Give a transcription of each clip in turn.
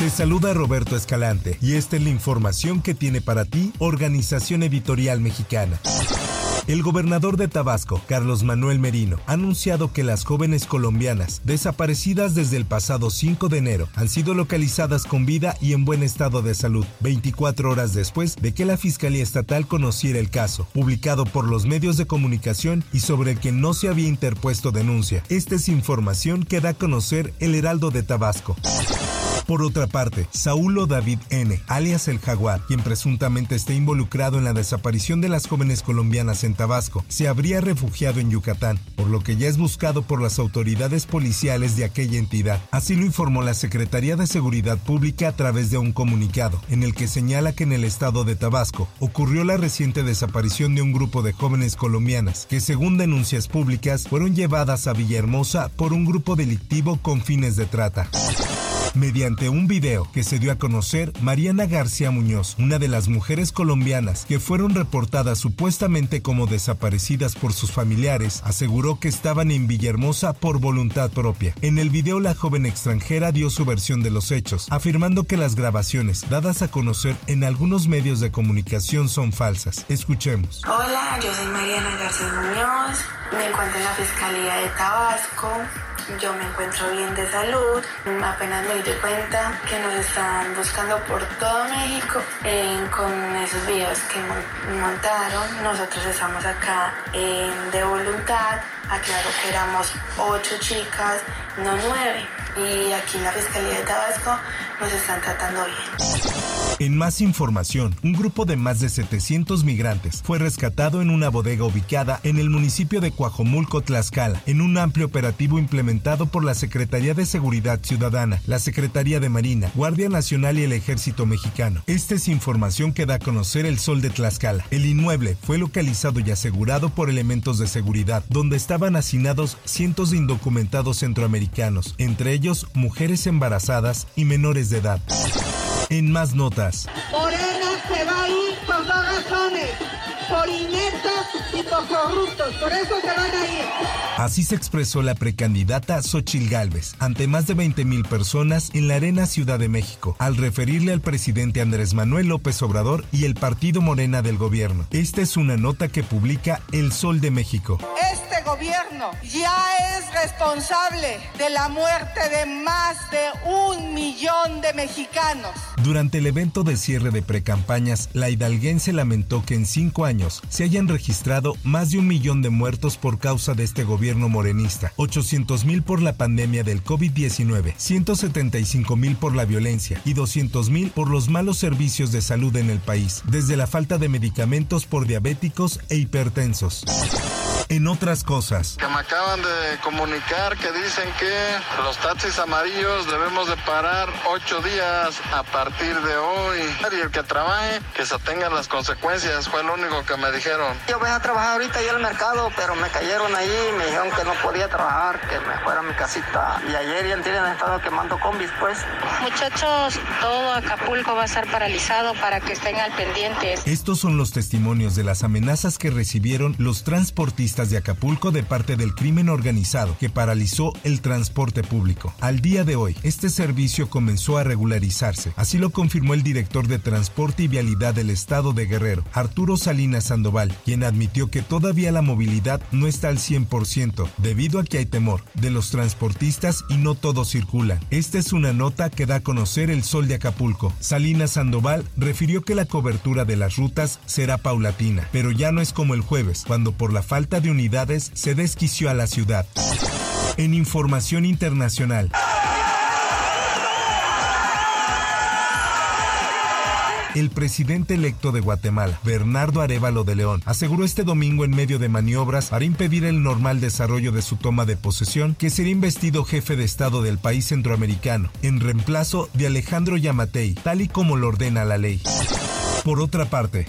Te saluda Roberto Escalante y esta es la información que tiene para ti Organización Editorial Mexicana. El gobernador de Tabasco, Carlos Manuel Merino, ha anunciado que las jóvenes colombianas desaparecidas desde el pasado 5 de enero han sido localizadas con vida y en buen estado de salud, 24 horas después de que la Fiscalía Estatal conociera el caso, publicado por los medios de comunicación y sobre el que no se había interpuesto denuncia. Esta es información que da a conocer el Heraldo de Tabasco. Por otra parte, Saulo David N., alias el Jaguar, quien presuntamente está involucrado en la desaparición de las jóvenes colombianas en Tabasco, se habría refugiado en Yucatán, por lo que ya es buscado por las autoridades policiales de aquella entidad. Así lo informó la Secretaría de Seguridad Pública a través de un comunicado, en el que señala que en el estado de Tabasco ocurrió la reciente desaparición de un grupo de jóvenes colombianas, que según denuncias públicas fueron llevadas a Villahermosa por un grupo delictivo con fines de trata. Mediante un video que se dio a conocer, Mariana García Muñoz, una de las mujeres colombianas que fueron reportadas supuestamente como desaparecidas por sus familiares, aseguró que estaban en Villahermosa por voluntad propia. En el video la joven extranjera dio su versión de los hechos, afirmando que las grabaciones dadas a conocer en algunos medios de comunicación son falsas. Escuchemos. Hola, yo soy Mariana García Muñoz, me encuentro en la Fiscalía de Tabasco, yo me encuentro bien de salud, apenas me di cuenta que nos estaban buscando por todo México con esos videos que mon- montaron, nosotros estamos acá de voluntad, aclaro que éramos ocho chicas, no nueve, y aquí en la Fiscalía de Tabasco nos están tratando bien. En más información, un grupo de más de 700 migrantes fue rescatado en una bodega ubicada en el municipio de Coajomulco, Tlaxcala, en un amplio operativo implementado por la Secretaría de Seguridad Ciudadana, la Secretaría de Marina, Guardia Nacional y el Ejército Mexicano. Esta es información que da a conocer el Sol de Tlaxcala. El inmueble fue localizado y asegurado por elementos de seguridad, donde estaban hacinados cientos de indocumentados centroamericanos, entre ellos mujeres embarazadas y menores de edad. En más notas, Morena se va a ir por dos razones, por ineptos y por corruptos, por eso se van a ir. Así se expresó la precandidata Xochil Gálvez ante más de 20 mil personas en la Arena Ciudad de México, al referirle al presidente Andrés Manuel López Obrador y el partido Morena del gobierno. Esta es una nota que publica El Sol de México. Este gobierno ya es responsable de la muerte de más de un millón de mexicanos. Durante el evento de cierre de precampañas, la hidalguense lamentó que en cinco años se hayan registrado más de un millón de muertos por causa de este gobierno morenista, 800 mil por la pandemia del COVID-19, 175 mil por la violencia y 200 mil por los malos servicios de salud en el país, desde la falta de medicamentos por diabéticos e hipertensos. En otras cosas, que me acaban de comunicar que dicen que los taxis amarillos debemos de parar ocho días a partir de hoy. Y el que trabaje, que se atengan las consecuencias, fue lo único que me dijeron. Yo voy a trabajar ahorita ahí al mercado, pero me cayeron ahí y me dijeron que no podía trabajar, que me fuera a mi casita. Y ayer y antes han estado quemando combis, pues. Muchachos, todo Acapulco va a estar paralizado para que estén al pendiente. Estos son los testimonios de las amenazas que recibieron los transportistas de Acapulco de parte del crimen organizado que paralizó el transporte público. Al día de hoy, este servicio comenzó a regularizarse. Así lo confirmó el director de Transporte y Vialidad del Estado de Guerrero, Arturo Salinas Sandoval, quien admitió que todavía la movilidad no está al 100% debido a que hay temor de los transportistas y no todos circulan. Esta es una nota que da a conocer el Sol de Acapulco. Salinas Sandoval refirió que la cobertura de las rutas será paulatina, pero ya no es como el jueves, cuando por la falta de unidades se desquició a la ciudad. En información internacional. El presidente electo de Guatemala, Bernardo Arevalo de León, aseguró este domingo en medio de maniobras para impedir el normal desarrollo de su toma de posesión que sería investido jefe de Estado del país centroamericano, en reemplazo de Alejandro Yamatei, tal y como lo ordena la ley. Por otra parte,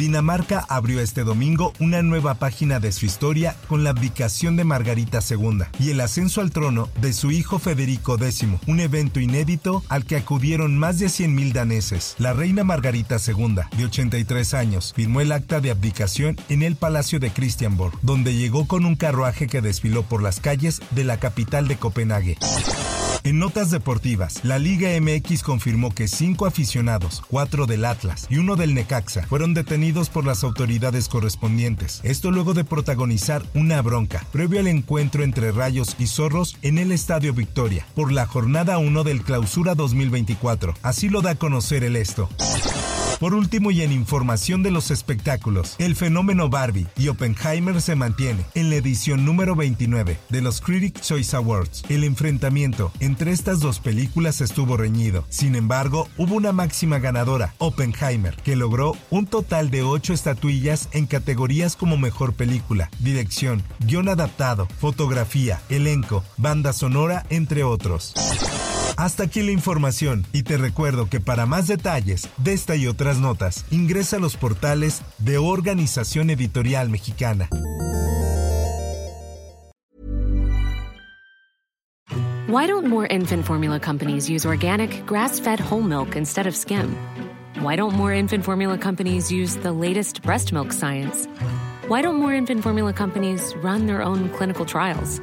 Dinamarca abrió este domingo una nueva página de su historia con la abdicación de Margarita II y el ascenso al trono de su hijo Federico X, un evento inédito al que acudieron más de 100.000 daneses. La reina Margarita II, de 83 años, firmó el acta de abdicación en el Palacio de Christianborg, donde llegó con un carruaje que desfiló por las calles de la capital de Copenhague. En notas deportivas, la Liga MX confirmó que cinco aficionados, cuatro del Atlas y uno del Necaxa, fueron detenidos por las autoridades correspondientes. Esto luego de protagonizar una bronca previo al encuentro entre Rayos y Zorros en el Estadio Victoria por la jornada 1 del Clausura 2024. Así lo da a conocer el esto. Por último y en información de los espectáculos, el fenómeno Barbie y Oppenheimer se mantiene en la edición número 29 de los Critics' Choice Awards. El enfrentamiento entre estas dos películas estuvo reñido. Sin embargo, hubo una máxima ganadora, Oppenheimer, que logró un total de 8 estatuillas en categorías como mejor película, dirección, guion adaptado, fotografía, elenco, banda sonora, entre otros. Hasta aquí la información y te recuerdo que para más detalles de esta y otras notas, ingresa a los portales de Organización Editorial Mexicana. Why don't more infant formula companies use organic, grass-fed whole milk instead of skim? Why don't more infant formula companies use the latest breast milk science? Why don't more infant formula companies run their own clinical trials?